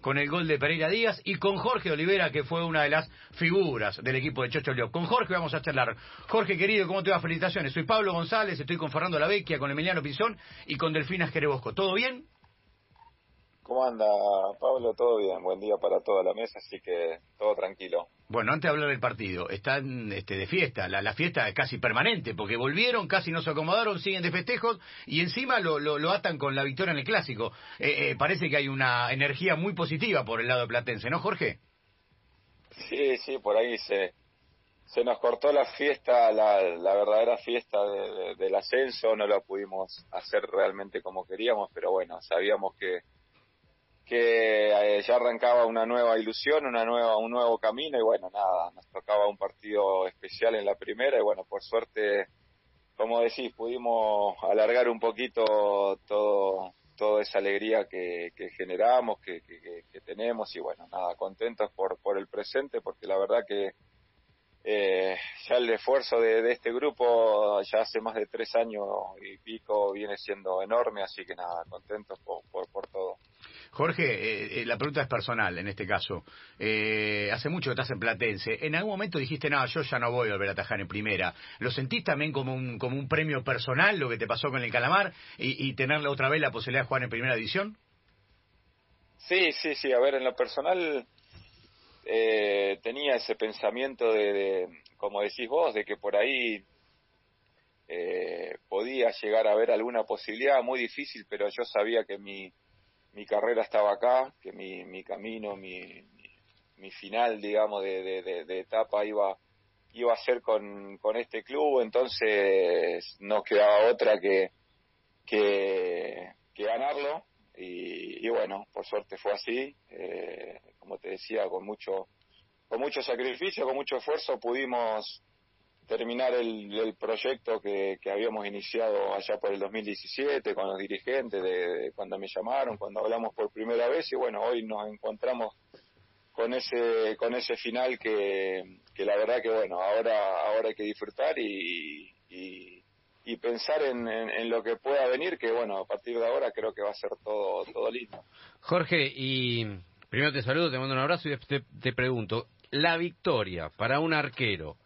con el gol de Pereira Díaz y con Jorge Olivera, que fue una de las figuras del equipo de Chocho León. Con Jorge vamos a charlar. Jorge, querido, ¿cómo te va? Felicitaciones. Soy Pablo González, estoy con Fernando Lavecchia, con Emiliano Pinzón y con Delfina Jerebosco. ¿Todo bien? ¿Cómo anda, Pablo? Todo bien, buen día para toda la mesa, así que todo tranquilo. Bueno, antes de hablar del partido, están este, de fiesta, la, fiesta es casi permanente, porque volvieron, casi no se acomodaron, siguen de festejos y encima lo, lo, atan con la victoria en el clásico. Eh, eh, parece que hay una energía muy positiva por el lado de Platense, ¿no, Jorge? Sí, sí, por ahí se, se nos cortó la fiesta, la, la verdadera fiesta del ascenso, no lo pudimos hacer realmente como queríamos, pero bueno, sabíamos que que eh, ya arrancaba una nueva ilusión, una nueva, un nuevo camino y bueno, nada, nos tocaba un partido especial en la primera y bueno, por suerte, como decís, pudimos alargar un poquito todo, toda esa alegría que, que generamos, que, que, tenemos y bueno, nada, contentos por, por el presente porque la verdad que eh, ya el esfuerzo de, este grupo ya hace más de tres años y pico viene siendo enorme, así que nada, contentos por. Jorge, eh, eh, la pregunta es personal en este caso. hace mucho que estás en Platense. ¿En algún momento dijiste, no, yo ya no voy a volver a atajar en primera? ¿Lo sentís también como un, como un premio personal lo que te pasó con el Calamar y, y otra vez la posibilidad de jugar en primera división? Sí, sí, sí. A ver, en lo personal eh, tenía ese pensamiento de, como decís vos, de que por ahí eh, podía llegar a haber alguna posibilidad, muy difícil, pero yo sabía que mi, mi carrera estaba acá, que mi, mi camino, mi, mi, final, digamos, de, de, etapa iba iba a ser con, con este club, entonces no quedaba otra que, que, que ganarlo y, bueno, por suerte fue así. Eh, como te decía, con mucho, con mucho sacrificio, con mucho esfuerzo pudimos terminar el, proyecto que, habíamos iniciado allá por el 2017 con los dirigentes, de, cuando me llamaron, cuando hablamos por primera vez y bueno, hoy nos encontramos con ese con ese final que, que la verdad que bueno, ahora ahora hay que disfrutar y, y pensar en, en, lo que pueda venir, que bueno, a partir de ahora creo que va a ser todo, todo lindo. Jorge, y primero te saludo, te mando un abrazo y te, te pregunto, la victoria para un arquero,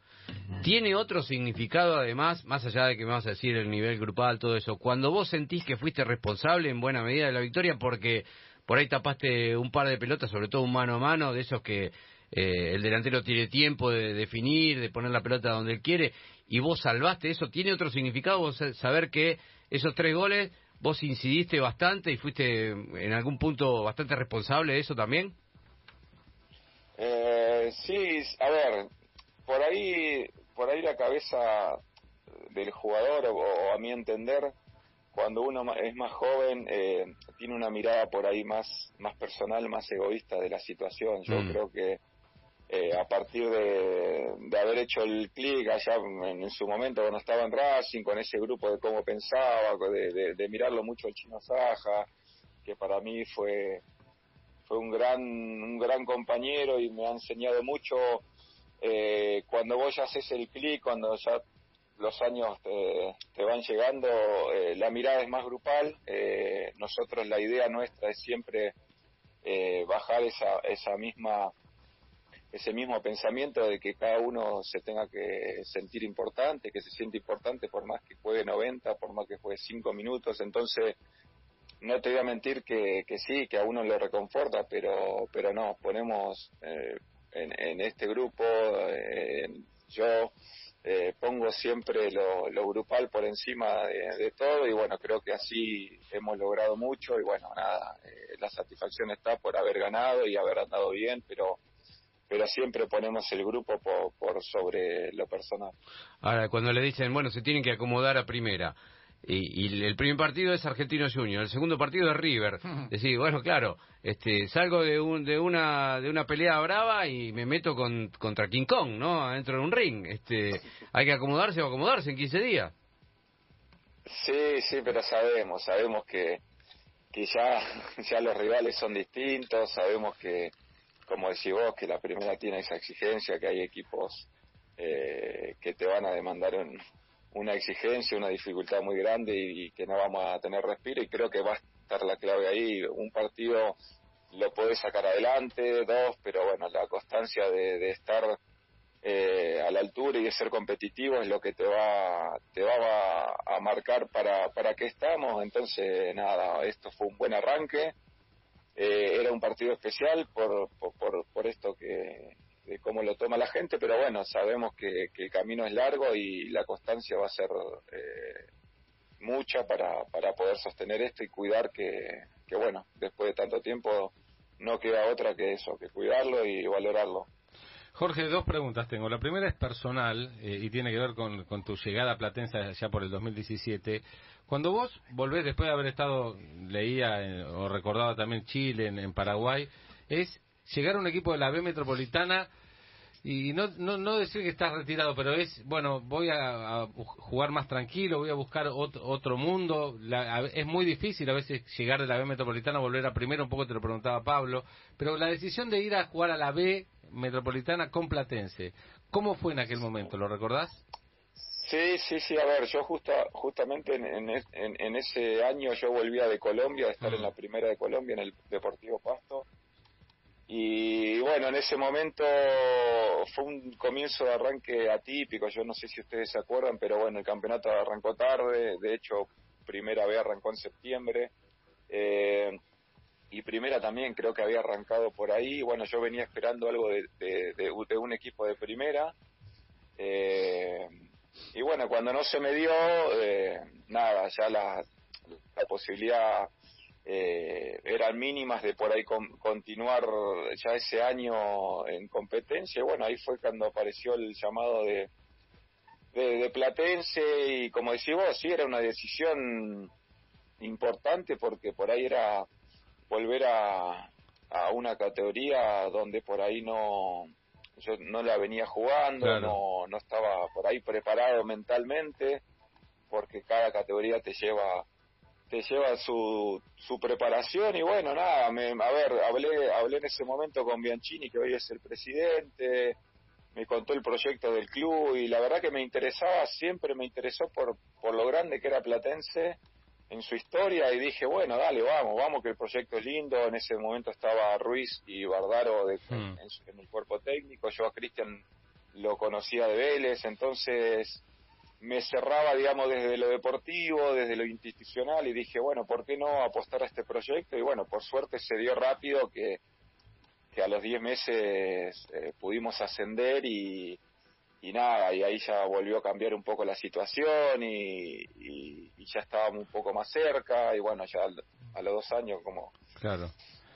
¿tiene otro significado además, más allá de que me vas a decir el nivel grupal, todo eso, cuando vos sentís que fuiste responsable en buena medida de la victoria porque por ahí tapaste un par de pelotas, sobre todo un mano a mano, de esos que eh, el delantero tiene tiempo de definir, de poner la pelota donde él quiere, y vos salvaste eso, ¿tiene otro significado vos saber que esos tres goles vos incidiste bastante y fuiste en algún punto bastante responsable de eso también? Eh, sí, a ver, por ahí, por ahí la cabeza del jugador, o, a mi entender, cuando uno es más joven, eh, tiene una mirada por ahí más, más personal, más egoísta de la situación. Yo mm. creo que eh, a partir de, haber hecho el clic allá en, su momento cuando estaba en Racing, con ese grupo de cómo pensaba, de, mirarlo mucho el chino Saja, que para mí fue, fue un gran, un gran compañero y me ha enseñado mucho eh, cuando vos ya haces el clic, cuando ya los años te, van llegando, eh, la mirada es más grupal, nosotros la idea nuestra es siempre bajar esa, esa misma ese mismo pensamiento de que cada uno se tenga que sentir importante, que se siente importante por más que juegue 90, por más que juegue 5 minutos, entonces no te voy a mentir que, que sí, que a uno le reconforta, pero, pero no, ponemos eh, en, este grupo, eh, yo eh, pongo siempre lo, grupal por encima de, todo y bueno, creo que así hemos logrado mucho y bueno, nada, la satisfacción está por haber ganado y haber andado bien, pero pero siempre ponemos el grupo por, sobre lo personal. Ahora, cuando le dicen, bueno, se tienen que acomodar a primera, y, el primer partido es Argentino Junior, el segundo partido es River. Decir, bueno, claro, este, salgo de, un, de, una, de una pelea brava y me meto con, contra King Kong, ¿no? Adentro de un ring. Este, hay que acomodarse o acomodarse en 15 días. Sí, sí, pero sabemos, sabemos que, que ya, ya los rivales son distintos, sabemos que, como decís vos, que la primera tiene esa exigencia, que hay equipos eh, que te van a demandar una exigencia, una dificultad muy grande y, que no vamos a tener respiro y creo que va a estar la clave ahí. Un partido lo, podés sacar adelante, dos, pero bueno, la constancia de, estar eh, a la altura y de ser competitivo es lo que te va te va a, marcar para para qué estamos entonces nada esto fue un buen arranque eh, era un partido especial por, por, por, esto que de cómo lo toma la gente pero bueno sabemos que, que el camino es largo y la constancia va a ser eh, mucha para, para poder sostener esto y cuidar que, que, bueno, después de tanto tiempo no queda otra que eso, que cuidarlo y valorarlo. Jorge, dos preguntas tengo. La primera es personal eh, y tiene que ver con, con, tu llegada a Platense ya por el 2017. Cuando vos volvés, después de haber estado, leía o recordaba también Chile, en Paraguay, es llegar a un equipo de la B Metropolitana y no, no, no decir que estás retirado, pero es, bueno, voy a, jugar más tranquilo, voy a buscar otro, otro mundo. es muy difícil a veces llegar de la B Metropolitana, volver a primero, un poco te lo preguntaba Pablo, pero la decisión de ir a jugar a la B Metropolitana con Platense, ¿cómo fue en aquel momento? ¿Lo recordás? Sí, sí, sí, a ver, yo justa, justamente en, en, ese año yo volvía de Colombia, a estar en la primera de Colombia, en el Deportivo Pasto, y bueno, en ese momento fue un comienzo de arranque atípico, yo no sé si ustedes se acuerdan, pero bueno, el campeonato arrancó tarde, de hecho, primera vez arrancó en septiembre, eh, y primera también creo que había arrancado por ahí, bueno, yo venía esperando algo de, de, un equipo de primera, eh, y bueno, cuando no se me dio, eh, nada, ya la, la posibilidad eran mínimas de por ahí continuar ya ese año en competencia. Y bueno, ahí fue cuando apareció el llamado de, de, Platense y como decís vos, sí, era una decisión importante porque por ahí era volver a, a una categoría donde por ahí no yo no la venía jugando, no, no estaba por ahí preparado mentalmente, porque cada categoría te lleva te lleva su, su preparación y bueno, nada, me, a ver, hablé, hablé en ese momento con Bianchini, que hoy es el presidente, me contó el proyecto del club y la verdad que me interesaba, siempre me interesó por, por lo grande que era Platense en su historia y dije, bueno, dale, vamos, vamos, que el proyecto es lindo. En ese momento estaba Ruiz y Bardaro de, hmm. en, el cuerpo técnico, yo a Cristian lo conocía de Vélez, entonces me cerraba, digamos, desde lo deportivo, desde lo institucional y dije, bueno, ¿por qué no apostar a este proyecto? Y bueno, por suerte se dio rápido que, que a los 10 meses eh, pudimos ascender y, y nada, y ahí ya volvió a cambiar un poco la situación y, y, ya estábamos un poco más cerca y bueno, ya a los dos años como... Claro.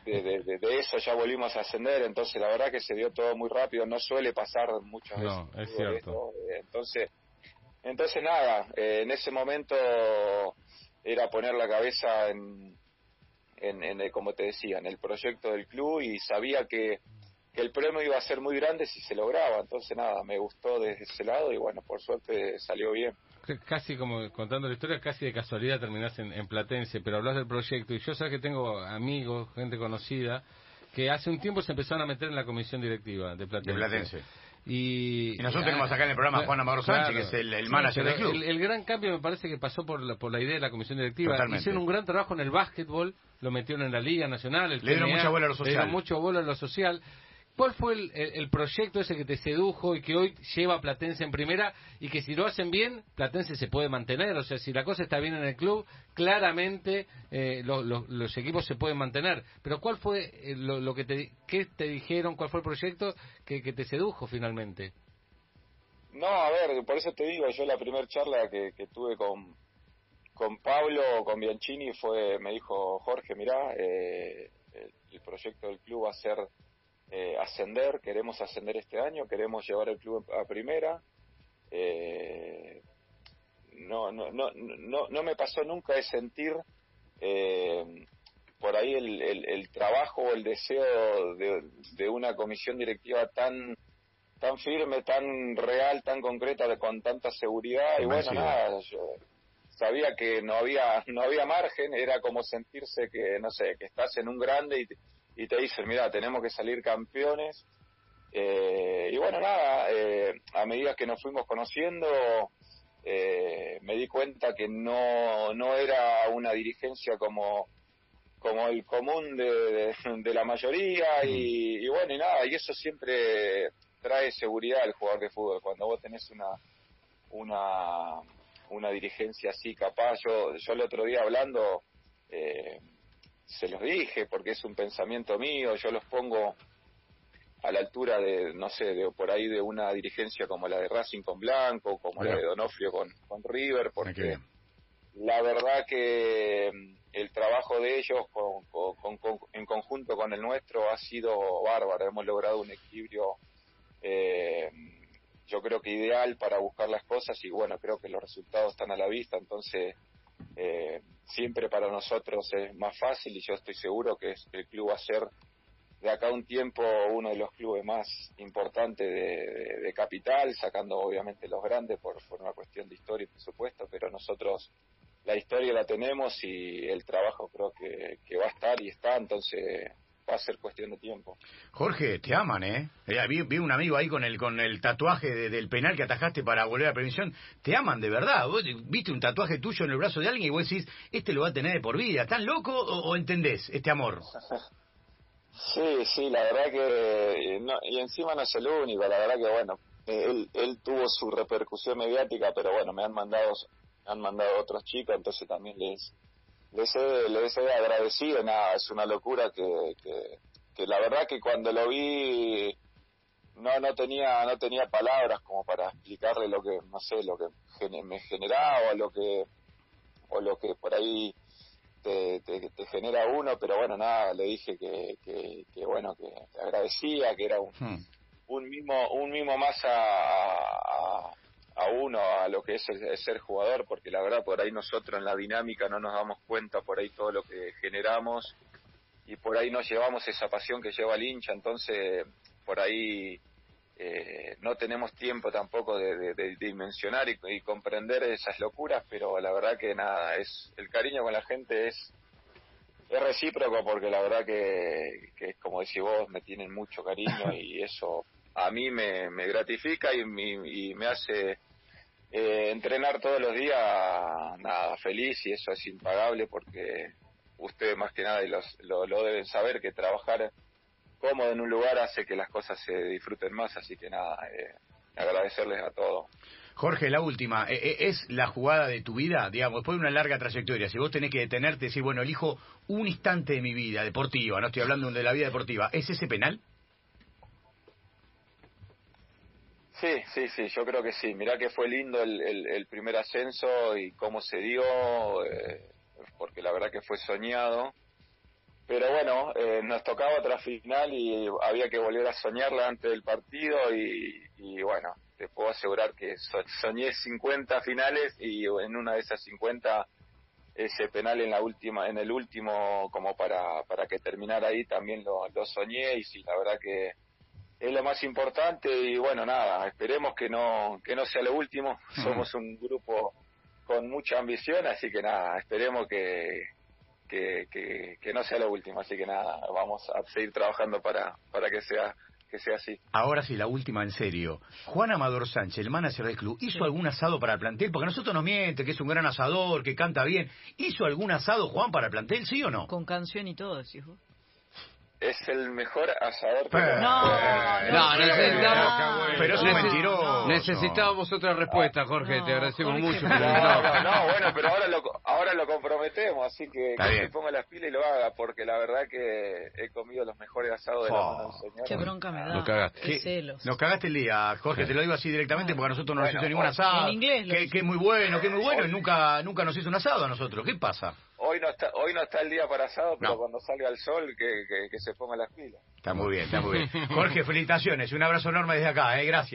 De, de, eso ya volvimos a ascender, entonces la verdad que se dio todo muy rápido, no suele pasar muchas veces. No, es cierto. Eh, entonces, entonces nada, eh, en ese momento era poner la cabeza en, en, como te decía, en el proyecto del club y sabía que, el premio iba a ser muy grande si se lograba. Entonces nada, me gustó desde ese lado y bueno, por suerte salió bien. Casi como contando la historia, casi de casualidad terminás en, Platense, pero hablas del proyecto y yo sé que tengo amigos, gente conocida, que hace un tiempo se empezaron a meter en la comisión directiva de Platense. De Platense. Y, nosotros tenemos acá en el programa a Juan Amaro Sánchez, que es el, manager del club. El, gran cambio me parece que pasó por la, por la idea de la comisión directiva. Hicieron un gran trabajo en el básquetbol, lo metieron en la Liga Nacional. El le dieron mucha bola a lo social. Le dieron bola a lo social. ¿Cuál fue el, proyecto ese que te sedujo y que hoy lleva a Platense en primera y que si lo hacen bien, Platense se puede mantener? O sea, si la cosa está bien en el club, claramente eh, los equipos se pueden mantener. Pero ¿cuál fue eh, lo, que te, qué te dijeron, cuál fue el proyecto que, te sedujo finalmente? No, a ver, por eso te digo, yo la primera charla que, tuve con, con Pablo, con Bianchini, fue, me dijo, Jorge, mirá, eh, el proyecto del club va a ser eh, ascender, queremos ascender este año, queremos llevar el club a primera. Eh, no, no, no, no, no me pasó nunca de sentir eh, por ahí el, el, trabajo o el deseo de, una comisión directiva tan tan firme, tan real, tan concreta, con tanta seguridad y bueno, nada, yo sabía que no había no había margen, era como sentirse que no sé, que estás en un grande y y te dicen, mira, tenemos que salir campeones. Eh, y bueno, nada, eh, a medida que nos fuimos conociendo, eh, me di cuenta que no, no era una dirigencia como, como el común de, de, la mayoría y, bueno y nada y eso siempre trae seguridad al jugador de fútbol cuando vos tenés una una una dirigencia así capaz yo yo el otro día hablando eh, se los dije porque es un pensamiento mío yo los pongo a la altura de, no sé, de por ahí de una dirigencia como la de Racing con Blanco, como la de Donofrio con, con River, porque la verdad que mm, el trabajo de ellos con, en conjunto con el nuestro ha sido bárbaro. Hemos logrado un equilibrio, eh, yo creo que ideal para buscar las cosas y bueno, creo que los resultados están a la vista. Entonces, eh, siempre para nosotros es más fácil y yo estoy seguro que el club va a ser de acá un tiempo uno de los clubes más importantes de, capital, sacando obviamente los grandes por, por una cuestión de historia y presupuesto, pero nosotros la historia la tenemos y el trabajo creo que, que va a estar y está, entonces va a ser cuestión de tiempo. Jorge, te aman, ¿eh? eh vi, vi, un amigo ahí con el con el tatuaje del penal que atajaste para volver a prevención. Te aman de verdad. Vos viste un tatuaje tuyo en el brazo de alguien y vos decís, este lo va a tener de por vida. ¿Están loco o entendés este amor? Sí, sí, la verdad que, no, y encima no es el único, la verdad que bueno, él, él tuvo su repercusión mediática, pero bueno, me han mandado, han mandado otros chicos, entonces también les, les he, les he agradecido, nada, es una locura que, que, que la verdad que cuando lo vi, no, no tenía, no tenía palabras como para explicarle lo que, no sé, lo que me generaba, o lo que, o lo que por ahí te, te, genera uno, pero bueno, nada, le dije que, que, bueno, que agradecía, que era un, hmm. un mismo un mismo más a, a, uno, a lo que es el, ser jugador, porque la verdad por ahí nosotros en la dinámica no nos damos cuenta por ahí todo lo que generamos y por ahí no llevamos esa pasión que lleva el hincha, entonces por ahí eh, no tenemos tiempo tampoco de, dimensionar y, comprender esas locuras, pero la verdad que nada, es el cariño con la gente es, es recíproco porque la verdad que, que como decís vos, me tienen mucho cariño y eso a mí me, me gratifica y, y me hace eh, entrenar todos los días, nada, feliz y eso es impagable porque ustedes más que nada y lo deben saber que trabajar cómodo en un lugar hace que las cosas se disfruten más, así que nada, eh, agradecerles a todos. Jorge, la última, eh, eh, ¿es la jugada de tu vida? Digamos, después de una larga trayectoria, si vos tenés que detenerte y decir, bueno, elijo un instante de mi vida deportiva, no estoy hablando de la vida deportiva, ¿es ese penal? Sí, sí, sí, yo creo que sí. Mirá que fue lindo el, el, primer ascenso y cómo se dio, porque la verdad que fue soñado pero bueno, eh, nos tocaba otra final y había que volver a soñarla antes del partido y, bueno, te puedo asegurar que soñé 50 finales y en una de esas 50 ese penal en la última en el último como para para que terminara ahí también lo, lo soñé y sí la verdad que es lo más importante y bueno nada esperemos que no que no sea lo último somos un grupo con mucha ambición así que nada esperemos que que, que, no sea lo último. Así que nada, vamos a seguir trabajando para, para que sea que sea así. Ahora sí, la última en serio. Juan Amador Sánchez, el manager del club, ¿hizo algún asado para el plantel? Porque a nosotros nos miente, que es un gran asador, que canta bien. ¿Hizo algún asado, Juan, para el plantel, sí o no? Con canción y todo, vos es el mejor asador que no, no, necesitamos pero es un mentiroso. necesitábamos otra respuesta Jorge te agradecemos mucho no, no, bueno pero ahora lo ahora lo comprometemos así que que se ponga las pilas y lo haga porque la verdad que he comido los mejores asados de la mano señor. Qué bronca me da nos cagaste. qué celos. Nos cagaste el día Jorge te lo digo así directamente porque a nosotros no nos hizo ningún asado. en inglés que, que es muy bueno que es muy bueno y nunca nunca nos hizo un asado a nosotros. ¿qué pasa? Hoy no está hoy no está el día para asado, pero cuando salga el sol que, que, que se ponga las pilas. Está muy bien, está muy bien. Jorge, felicitaciones. Un abrazo enorme desde acá, ¿eh? Gracias.